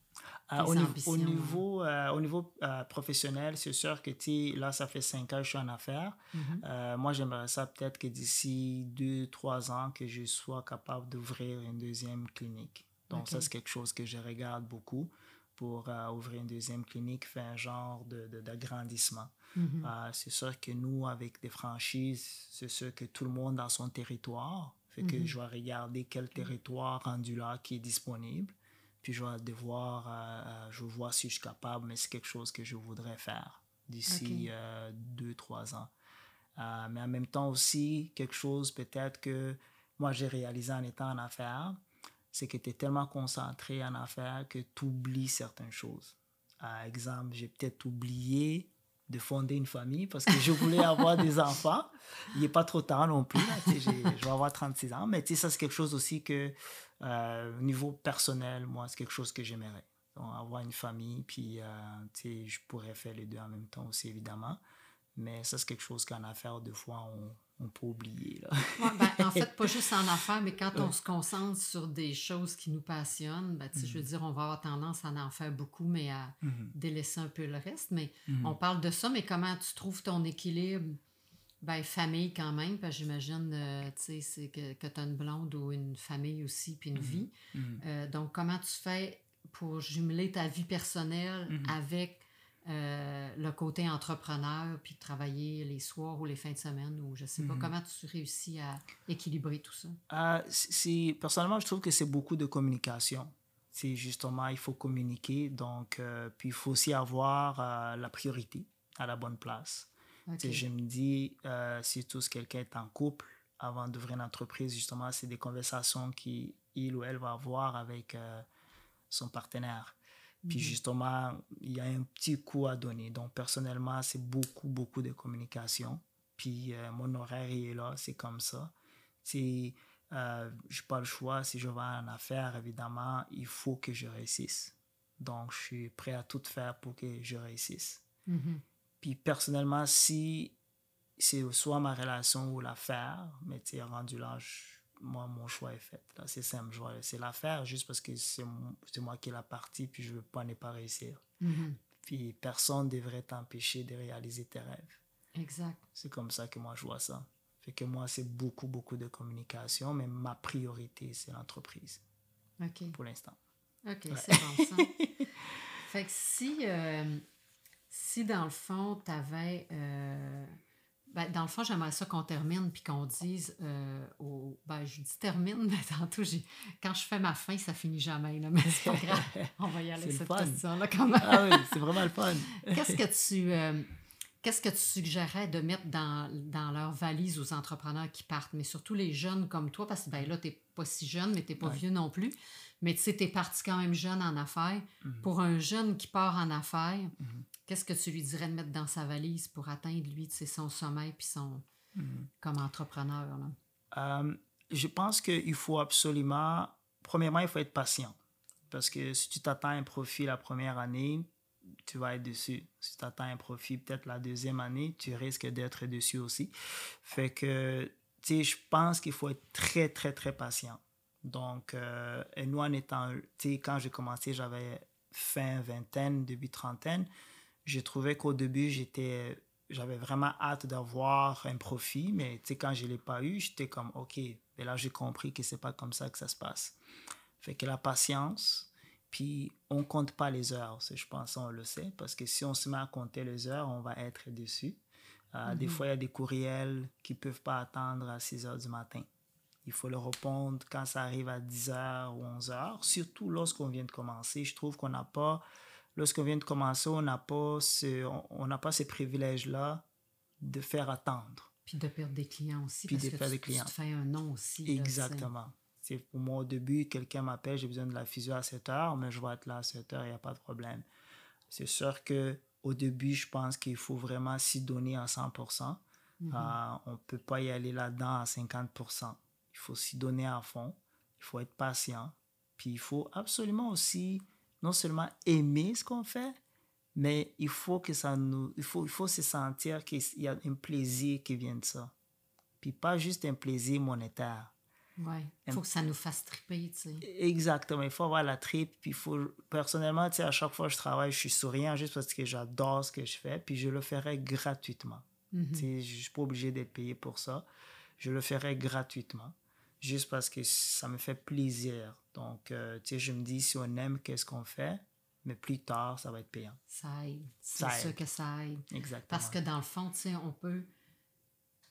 euh, au, ambitions? Au niveau, euh, au niveau euh, professionnel, c'est sûr que là, ça fait cinq ans que je suis en affaires. Mm-hmm. moi, j'aimerais ça peut-être que d'ici deux, trois ans, que je sois capable d'ouvrir une deuxième clinique. Donc, ça, c'est quelque chose que je regarde beaucoup pour ouvrir une deuxième clinique, faire un genre d'agrandissement. De, c'est sûr que nous, avec des franchises, c'est sûr que tout le monde dans son territoire que mhm. je vais regarder quel territoire rendu là qui est disponible. Puis je vais devoir, euh, euh, je vois si je suis capable, mais c'est quelque chose que je voudrais faire d'ici euh, deux, trois ans. mais en même temps aussi, quelque chose peut-être que moi j'ai réalisé en étant en affaires, c'est que tu es tellement concentré en affaires que tu oublies certaines choses. Par exemple, j'ai peut-être oublié de fonder une famille parce que je voulais avoir des enfants. Il n'est pas trop tard non plus. je vais avoir 36 ans. Mais ça, c'est quelque chose aussi que, euh, au niveau personnel, moi, c'est quelque chose que j'aimerais. avoir une famille, puis euh, je pourrais faire les deux en même temps aussi, évidemment. Mais ça, c'est quelque chose qu'en affaires, deux fois, on, on peut oublier. Là. ben, en fait, pas juste en affaires, mais quand on se concentre sur des choses qui nous passionnent, ben, je veux mhm. dire, on va avoir tendance à en faire beaucoup, mais à mhm. délaisser un peu le reste. Mais on parle de ça, mais comment tu trouves ton équilibre? Ben, famille quand même, parce que j'imagine euh, que, que tu as une blonde ou une famille aussi, puis une vie. Euh, donc, comment tu fais pour jumeler ta vie personnelle avec euh, le côté entrepreneur, puis travailler les soirs ou les fins de semaine, ou je sais pas, mhm. comment tu réussis à équilibrer tout ça? Euh, personnellement, je trouve que c'est beaucoup de communication. C'est justement, il faut communiquer, donc, euh, puis il faut aussi avoir la priorité à la bonne place. Je me dis, si tous quelqu'un est en couple, avant d'ouvrir une entreprise, justement, c'est des conversations qu'il ou elle va avoir avec son partenaire. Puis mhm. justement, il y a un petit coup à donner. Donc personnellement, c'est beaucoup, beaucoup de communication. Puis euh, mon horaire est là, c'est comme ça. Si euh, je n'ai pas le choix, si je vais en affaires, évidemment, il faut que je réussisse. Donc je suis prêt à tout faire pour que je réussisse. Mhm. Puis personnellement, si c'est soit ma relation ou l'affaire, mais tu es rendu là, moi, mon choix est fait. C'est simple, je vais laisser l'affaire juste parce que c'est moi qui ai la partie, puis je ne veux pas ne pas réussir. Mm-hmm. Puis personne ne devrait t'empêcher de réaliser tes rêves. Exact. C'est comme ça que moi, je vois ça. Fait que moi, c'est beaucoup, beaucoup de communication, mais ma priorité, c'est l'entreprise. OK. Pour l'instant. OK, c'est bon ça. fait que si, euh, si dans le fond, tu avais... Euh, ben, dans le fond, j'aimerais ça qu'on termine puis qu'on dise euh, au... ben, je dis termine, mais tantôt, quand je fais ma fin, ça finit jamais. Là, mais c'est pas grave. On va y aller cette question-là quand même. ah oui, c'est vraiment le fun. Qu'est-ce que tu. Euh, qu'est-ce que tu suggérais de mettre dans, dans leur valise aux entrepreneurs qui partent, mais surtout les jeunes comme toi, parce que ben, là, tu n'es pas si jeune, mais tu n'es pas vieux non plus. Mais tu sais, tu es parti quand même jeune en affaires. Mhm. Pour un jeune qui part en affaires, mhm. Qu'est-ce que tu lui dirais de mettre dans sa valise pour atteindre, lui, son sommeil puis son. Mhm. comme entrepreneur? Euh, je pense qu'il faut absolument. Premièrement, il faut être patient. Parce que si tu t'attends un profit la première année, tu vas être dessus. Si tu attends un profit peut-être la deuxième année, tu risques d'être dessus aussi. Fait que, tu sais, je pense qu'il faut être très, très, très patient. Donc, euh, et nous, en étant, tu sais, quand j'ai commencé, j'avais fin vingtaine, début trentaine. J'ai trouvé qu'au début, j'étais, j'avais vraiment hâte d'avoir un profit, mais quand je ne l'ai pas eu, j'étais comme, OK, et là, j'ai compris que c'est pas comme ça que ça se passe. Fait que la patience, puis on compte pas les heures, je pense, on le sait, parce que si on se met à compter les heures, on va être dessus. Euh, des mm-hmm. fois, il y a des courriels qui peuvent pas attendre à 6 heures du matin. Il faut le répondre quand ça arrive à 10h ou 11h, surtout lorsqu'on vient de commencer. Je trouve qu'on n'a pas, lorsqu'on vient de commencer, on n'a pas, ce, on n'a pas ces privilèges-là de faire attendre. Puis de perdre des clients aussi. Puis de perdre des clients. Tu fais un nom aussi. Exactement. C'est pour moi, au début, quelqu'un m'appelle, j'ai besoin de la physio à 7 h mais je vais être là à 7 h il n'y a pas de problème. C'est sûr que au début, je pense qu'il faut vraiment s'y donner à 100 mm-hmm. euh, On ne peut pas y aller là-dedans à 50 il faut s'y donner à fond, il faut être patient, puis il faut absolument aussi non seulement aimer ce qu'on fait, mais il faut que ça nous, il faut, il faut se sentir qu'il y a un plaisir qui vient de ça. Puis pas juste un plaisir monétaire. Oui, il faut que ça nous fasse triper, tu sais. Exactement, il faut avoir la tripe. Puis faut, personnellement, tu sais, à chaque fois que je travaille, je suis souriant juste parce que j'adore ce que je fais. Puis je le ferai gratuitement. Tu sais, je ne suis pas obligé d'être payé pour ça. Je le ferai gratuitement juste parce que ça me fait plaisir. Donc, euh, tu sais, je me dis, si on aime, qu'est-ce qu'on fait? Mais plus tard, ça va être payant. Ça aide. C'est sûr que ça aide. Exactement. Parce que dans le fond, tu sais, on peut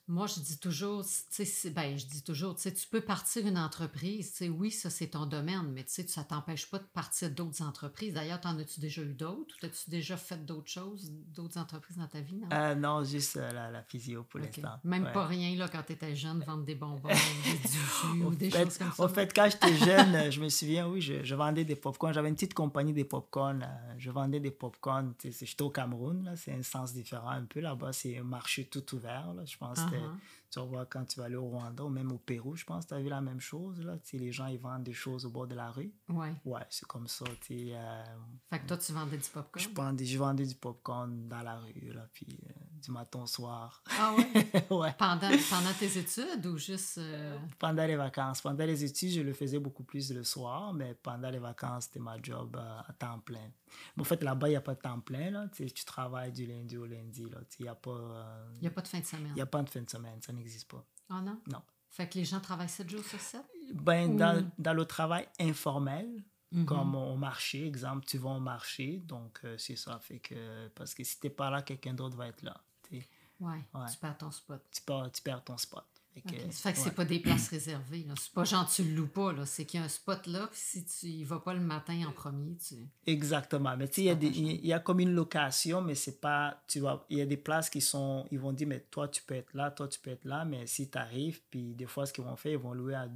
moi, je dis toujours, tu sais, ben, je dis toujours, tu peux partir une entreprise, oui, ça c'est ton domaine, mais ça t'empêche pas de partir d'autres entreprises. D'ailleurs, t'en as-tu déjà eu d'autres ou as-tu déjà fait d'autres choses, d'autres entreprises dans ta vie? Non, euh, non juste euh, la, la, physio pour l'instant. Même pas rien, là, quand tu étais jeune, vendre des bonbons, des jus ou des choses comme ça. En fait, quand j'étais jeune, euh, je me souviens, oui, je, je vendais des pop-corn. J'avais une petite compagnie de pop-corn. je vendais des pop-corn. J'étais au Cameroun, c'est un sens différent un peu. Là-bas, c'est un marché tout ouvert, là, je pense. 嗯。Tu vas quand tu vas aller au Rwanda ou même au Pérou, je pense, tu as vu la même chose. Là. Les gens, ils vendent des choses au bord de la rue. Ouais. Ouais, c'est comme ça. Euh, fait que toi, tu vendais du popcorn? Je vendais, je vendais du popcorn dans la rue. Là, puis, euh, du matin au soir. Ah ouais? ouais. Pendant, pendant tes études ou juste... euh, Pendant les vacances. Pendant les études, je le faisais beaucoup plus le soir, mais pendant les vacances, c'était ma job à temps plein. Mais en fait, là-bas, il n'y a pas de temps plein. Là. Tu, travailles du lundi au lundi. Il n'y a, pas, n'y a pas de fin de semaine. il y a pas de fin de semaine. Ça n'existe pas. Ah non? Non. Fait que les gens travaillent 7 jours sur 7? Ben, dans, Ou- dans le travail informel, Mhm. comme au marché, exemple, tu vas au marché, donc euh, c'est ça. Fait que, parce que si tu n'es pas là, quelqu'un d'autre va être là. Ouais, Ouais. tu perds ton spot. tu perds, tu perds ton spot. Fait que, Ok. Ça fait que ouais. c'est pas des places réservées. C'est pas genre tu le loues pas. là. C'est qu'il y a un spot là, puis si tu y vas pas le matin en premier, tu... Exactement. Mais tu sais, il y, y a comme une location, mais c'est pas. Tu vois, il y a des places qui sont. Ils vont dire, mais toi, tu peux être là, toi, tu peux être là. Mais si tu arrives, puis des fois, ce qu'ils vont faire, ils vont louer à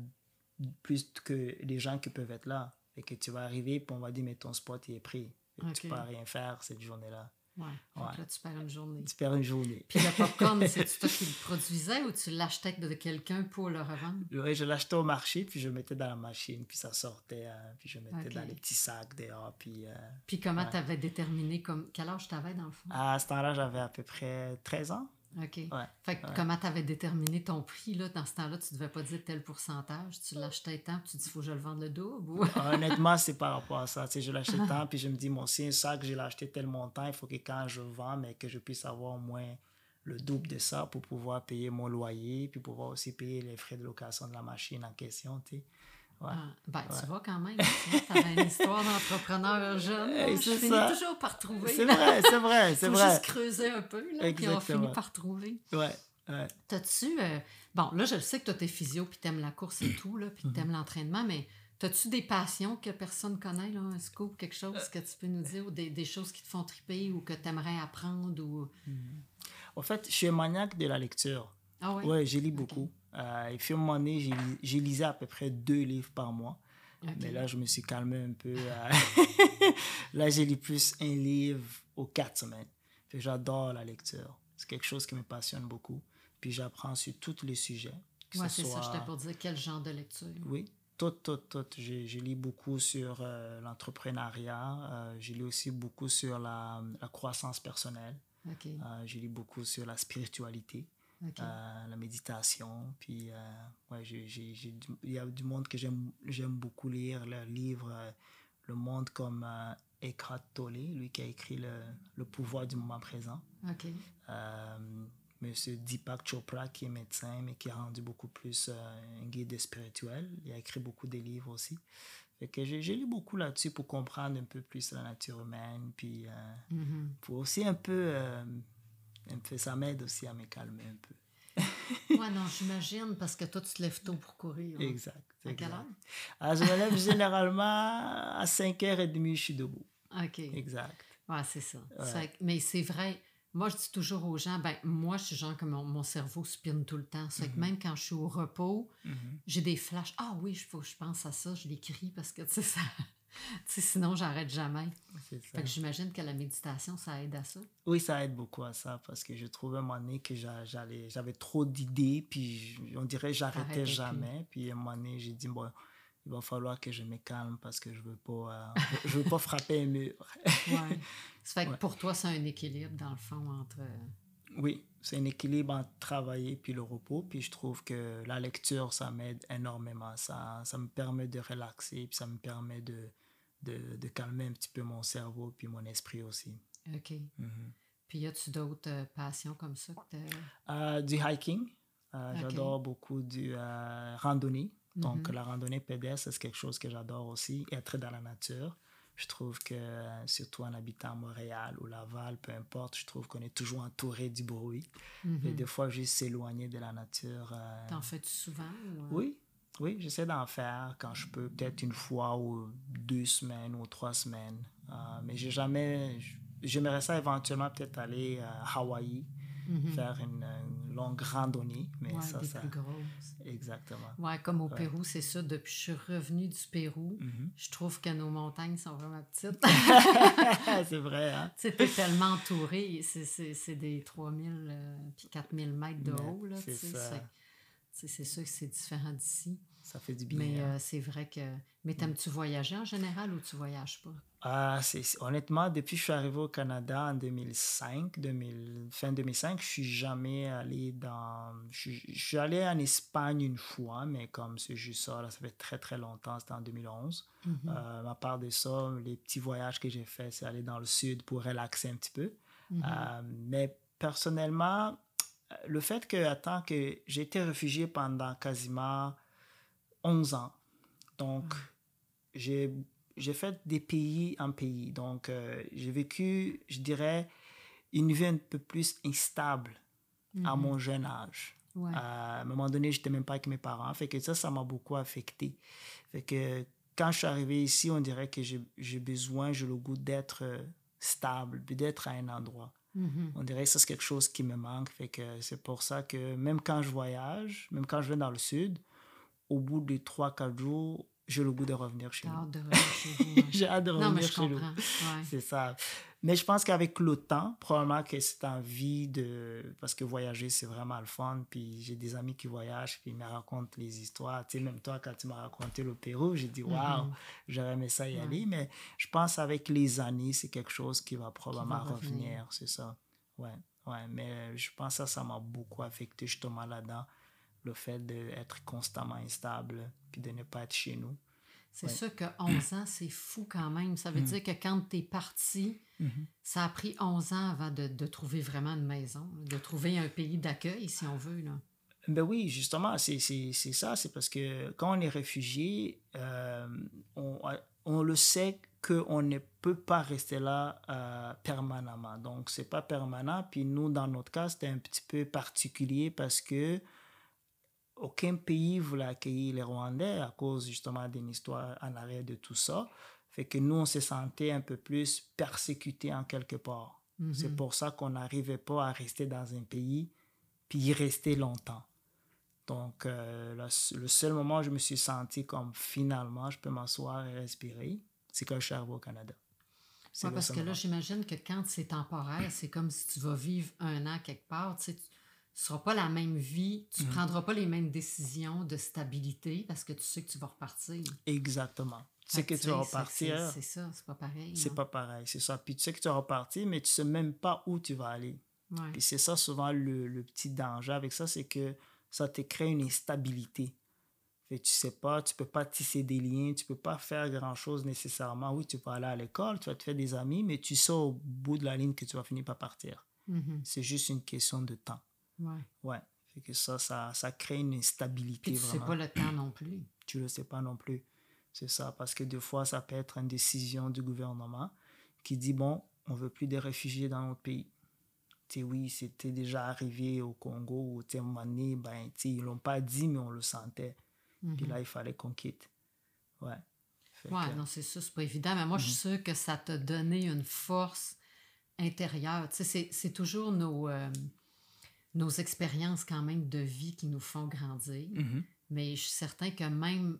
plus que les gens qui peuvent être là. Et que tu vas arriver, puis on va dire, mais ton spot, il est pris. Que Tu peux rien faire cette journée-là. Ouais. Ouais. là, tu perds une journée. Tu perds une journée. Puis le popcorn, c'est toi qui le produisais ou tu l'achetais de quelqu'un pour le revendre? Ouais, je l'achetais au marché, puis je le mettais dans la machine, puis ça sortait, euh, puis je mettais Ok. dans les petits sacs dehors. Puis euh, Puis comment Ouais. tu avais déterminé comme quel âge tu avais dans le fond? à ce temps-là, j'avais à peu près 13 ans. OK. Ouais. Fait que Ouais. comment tu avais déterminé ton prix là, dans ce temps-là? Tu devais pas dire tel pourcentage. Tu l'achetais tant, puis tu dis faut que je le vende le double ou... Honnêtement, c'est par rapport à ça. Tu sais, je l'achète tant, puis je me dis, mon si un sac, je l'ai acheté tel montant, il faut que quand je vends, mais que je puisse avoir au moins le double de ça pour pouvoir payer mon loyer, puis pouvoir aussi payer les frais de location de la machine en question, tu sais. Ouais. Ah, ben, tu vois quand même, tu avais une histoire d'entrepreneur jeune. Hey, Je finis ça. toujours par trouver. C'est vrai, c'est vrai, c'est vrai. juste creuser un peu, là, puis on finit par trouver. Ouais, ouais. T'as-tu... euh, Bon, là, je sais que toi, t'es physio, puis t'aimes la course et tout, là, puis Mhm. t'aimes l'entraînement, mais t'as-tu des passions que personne connaît, là, un scoop, quelque chose que tu peux nous dire, ou des, des choses qui te font triper, ou que t'aimerais apprendre, ou... En fait, je suis un maniaque de la lecture. Ah ouais? Ouais, j'ai lu beaucoup. Euh, et puis, à un moment donné, j'ai li- j'ai lisé à peu près deux livres par mois. Mais là, je me suis calmé un peu. euh, là, j'ai lu plus un livre aux quatre semaines. J'adore la lecture. C'est quelque chose qui me passionne beaucoup. Puis j'apprends sur tous les sujets. ce c'est ça, soit- j'étais pour dire quel genre de lecture. Oui, tout, tout, tout. J'ai j'ai lu beaucoup sur euh, l'entrepreneuriat. Euh, j'ai lu aussi beaucoup sur la, la croissance personnelle. OK, Euh, j'ai lu beaucoup sur la spiritualité Euh, la méditation. Puis, euh, ouais, il y a du monde que j'aime beaucoup lire, leurs livres. euh, le monde comme euh, Eckhart Tolle, lui qui a écrit le, le pouvoir du moment présent. OK. Euh, Monsieur Deepak Chopra, qui est médecin, mais qui a rendu beaucoup plus euh, un guide spirituel. Il a écrit beaucoup de livres aussi. Fait que j'ai lu beaucoup là-dessus pour comprendre un peu plus la nature humaine. Puis, euh, Mhm. pour aussi un peu, euh, un peu ça m'aide aussi à me calmer un peu. Ouais, non, j'imagine, parce que toi, tu te lèves tôt pour courir. hein. Exact. À quelle heure? Ah, je me lève généralement à 5h30, je suis debout. OK. Exact. Ouais, c'est ça. Ouais. Ça fait que- mais c'est vrai. Moi, je dis toujours aux gens, ben moi, je suis genre que mon, mon cerveau spinne tout le temps. Ça fait Mhm. que même quand je suis au repos, j'ai des flashs. Ah oui, que je pense à ça, je l'écris parce que, tu sais, ça... sinon, j'arrête jamais. Ça. Fait que j'imagine que la méditation, ça aide à ça. Oui, ça aide beaucoup à ça parce que je trouvais à un moment donné que j'allais- j'avais trop d'idées, puis on dirait que j'arrêtais jamais. Puis à un moment donné, j'ai dit, bon, il va falloir que je me calme parce que je veux pas, euh, je veux pas frapper un mur. Ouais. Ça fait que Ouais. pour toi, c'est un équilibre, dans le fond, entre... Oui, c'est un équilibre entre travailler puis le repos. Puis je trouve que la lecture, ça m'aide énormément. Ça, ça me permet de relaxer, puis ça me permet de, de, de calmer un petit peu mon cerveau puis mon esprit aussi. OK. Mhm. Puis y a-tu d'autres euh, passions comme ça que Euh, du hiking. Euh. J'adore beaucoup du euh, randonnée. Donc, Mhm. la randonnée pédestre, c'est quelque chose que j'adore aussi. Être dans la nature. Je trouve que, surtout en habitant à Montréal ou Laval, peu importe, je trouve qu'on est toujours entouré du bruit. Et Mhm. des fois, juste s'éloigner de la nature. T'en fais-tu souvent? ou? Oui, oui, j'essaie d'en faire quand je peux, peut-être une fois ou deux semaines ou trois semaines. Euh, mais j'ai jamais. J'aimerais ça éventuellement peut-être aller à Hawaï, Mhm. faire une, une longue randonnée. Mais Ouais, ça, des ça. plus grosses. Exactement. Ouais, comme au Ouais. Pérou, c'est ça. Depuis que je suis revenue du Pérou, Mhm. je trouve que nos montagnes sont vraiment petites. c'est vrai, hein? C'était tellement entouré. C'est- des 3000 euh, puis 4000 mètres de haut. là, c'est tu ça. C'est- sûr que c'est différent d'ici. Ça fait du bien. Mais hein. euh, c'est vrai que. Mais t'aimes-tu voyager en général ou tu voyages pas? Ah, honnêtement, depuis que je suis arrivé au Canada en 2005, 2000, fin 2005, je suis jamais allé dans... Je, suis- je suis allé en Espagne une fois, mais comme c'est juste ça, là, ça fait très très longtemps, c'était en 2011. Mhm. Euh, à part de ça, les petits voyages que j'ai faits, c'est aller dans le sud pour relaxer un petit peu. Mhm. Euh, mais personnellement, le fait que, attends, que j'ai été réfugié pendant quasiment 11 ans. Donc, j'ai j'ai fait des pays en pays. Donc, euh, j'ai vécu, je dirais, une vie un peu plus instable à Mhm. mon jeune âge. Ouais. À un moment donné, j'étais même pas avec mes parents. Fait que ça, ça m'a beaucoup affecté. Fait que quand je suis arrivé ici, on dirait que j'ai besoin, j'ai le goût d'être stable, puis d'être à un endroit. Mhm. On dirait que ça, c'est quelque chose qui me manque. Fait que c'est pour ça que même quand je voyage, même quand je vais dans le sud, au bout de 3-4 jours, j'ai le goût de revenir chez nous. hâte de revenir chez vous. J'ai hâte de revenir chez nous. Ouais. C'est ça. Mais je pense qu'avec le temps, probablement que cette envie de... Parce que voyager, c'est vraiment le fun. Puis j'ai des amis qui voyagent, puis ils me racontent les histoires. Tu sais, même toi, quand tu m'as raconté le Pérou, j'ai dit, waouh, Mhm. j'aurais aimé ça y Ouais. aller. Mais je pense avec les années, c'est quelque chose qui va probablement revenir. revenir. C'est ça. Ouais, ouais. Mais je pense que ça, ça m'a beaucoup affecté justement là-dedans. Le fait d'être constamment instable, puis de ne pas être chez nous. C'est Ouais. sûr que 11 ans, c'est fou quand même. Ça veut Mhm. dire que quand tu es parti, ça a pris 11 ans avant de, de trouver vraiment une maison, de trouver un pays d'accueil, si on veut. Là. Ben oui, justement, c'est ça. C'est parce que quand on est réfugié, euh, on, on le sait qu'on ne peut pas rester là euh, permanemment. Donc, c'est pas permanent. Puis nous, dans notre cas, c'était un petit peu particulier parce que aucun pays voulait accueillir les Rwandais à cause justement d'une histoire en arrière de tout ça. Fait que nous, on se sentait un peu plus persécutés en quelque part. Mhm. C'est pour ça qu'on n'arrivait pas à rester dans un pays puis y rester longtemps. Donc, euh, le seul moment où je me suis senti comme finalement je peux m'asseoir et respirer, c'est quand je suis arrivé au Canada. C'est Ouais, parce que là, j'imagine que quand c'est temporaire, c'est comme si tu vas vivre un an quelque part. Tu sais, tu ne seras pas la même vie, tu ne Mhm. prendras pas les mêmes décisions de stabilité parce que tu sais que tu vas repartir. Exactement. Tu sais que tu vas repartir, C'est ça, c'est pas pareil. c'est pas pareil, c'est ça. Puis tu sais que tu vas repartir, mais tu sais même pas où tu vas aller. Ouais. Puis c'est ça souvent le, le petit danger avec ça, c'est que ça te crée une instabilité. Fait tu sais pas, tu peux pas tisser des liens, tu peux pas faire grand chose nécessairement. Oui, tu peux aller à l'école, tu vas te faire des amis, mais tu sais au bout de la ligne que tu vas finir par partir. Mhm. C'est juste une question de temps. Ouais. Ouais. Fait que ça, ça, ça crée une instabilité Puis tu sais vraiment. pas le temps non plus. Tu le sais pas non plus. C'est ça, parce que des fois, ça peut être une décision du gouvernement qui dit, bon, on veut plus de réfugiés dans notre pays. Tu sais, oui, c'était déjà arrivé au Congo, où, sais, à un moment donné, ben, sais, ils l'ont pas dit, mais on le sentait. Puis Mhm. là, il fallait qu'on quitte. Ouais. Fait Ouais, que- non, c'est ça, c'est pas évident. Mais moi, je suis Mhm. sûre que ça t'a donné une force intérieure. Tu sais, c'est- c'est toujours nos, euh, nos expériences quand même de vie qui nous font grandir. Mhm. Mais je suis certain que même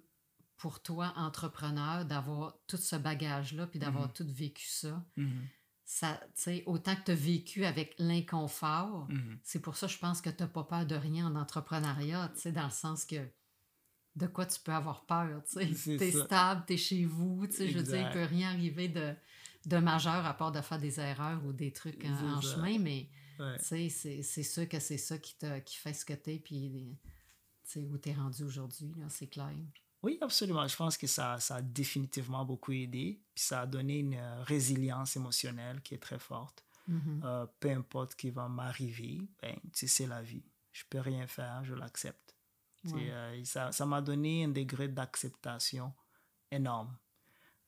pour toi, entrepreneur, d'avoir tout ce bagage-là, puis d'avoir Mhm. tout vécu ça, ça, tu sais, autant que tu as vécu avec l'inconfort, Mhm. c'est pour ça, je pense que tu n'as pas peur de rien en entrepreneuriat, dans le sens que de quoi tu peux avoir peur, tu es ça. stable, tu es chez vous, je veux dire, il peut rien arriver de, de majeur à part de faire des erreurs ou des trucs en, en chemin, mais Ouais. tu sais, c'est sûr que c'est ça qui, qui fait ce que tu es, puis où tu es rendu aujourd'hui, c'est clair. Oui, absolument. Je pense que ça, ça a définitivement beaucoup aidé. Puis ça a donné une euh, résilience émotionnelle qui est très forte. Mhm. Euh, peu importe ce qui va m'arriver, ben, c'est la vie. Je peux rien faire, je l'accepte. Ouais. euh, ça m'a donné un degré d'acceptation énorme.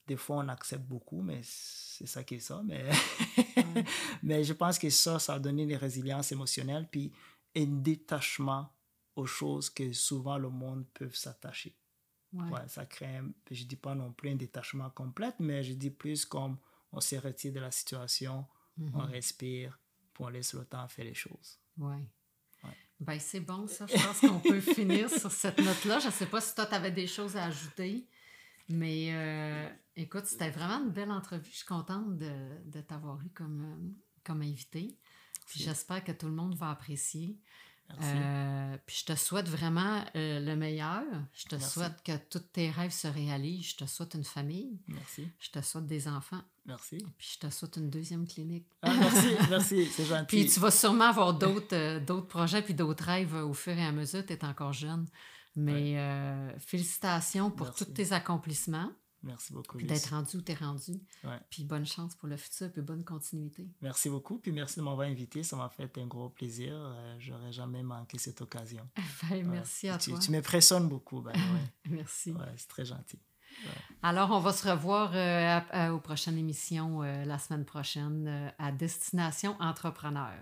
Des fois, on accepte beaucoup, mais c'est ça qui est ça. Mais, mais je pense que ça, ça a donné une résilience émotionnelle, puis un détachement aux choses que souvent le monde peut s'attacher. Ouais. Ouais, ça crée, un- je dis pas non plus un détachement complet, mais je dis plus comme on se retire de la situation, on Mhm. respire, puis on laisse le temps faire les choses. Ouais. Ben, c'est bon, ça. Je pense qu'on peut finir sur cette note-là. Je ne sais pas si toi, tu avais des choses à ajouter, mais euh, écoute, c'était vraiment une belle entrevue. Je suis contente de, de t'avoir eu comme, euh, comme invité. Puis Merci. j'espère que tout le monde va apprécier. Euh, puis je te souhaite vraiment euh, le meilleur. Je te Merci. souhaite que tous tes rêves se réalisent. Je te souhaite une famille. Merci. Je te souhaite des enfants. Merci. Puis je te souhaite une deuxième clinique. Ah, merci, merci, c'est gentil. Puis tu vas sûrement avoir d'autres euh, d'autres projets puis d'autres rêves au fur et à mesure. Tu es encore jeune. Mais félicitations pour Merci. tous tes accomplissements. Merci beaucoup. D'être rendu où tu es rendu. Ouais. Puis bonne chance pour le futur. Puis bonne continuité. Merci beaucoup, puis merci de m'avoir invité. Ça m'a fait un gros plaisir. Euh, J'aurais jamais manqué cette occasion. Ben, Ouais. merci à tu, toi. Tu m'impressionnes beaucoup. Ben, ouais. Merci. C'est très gentil. Alors, on va se revoir euh, à- à- aux prochaines émissions euh, la semaine prochaine euh, à Destination Entrepreneur.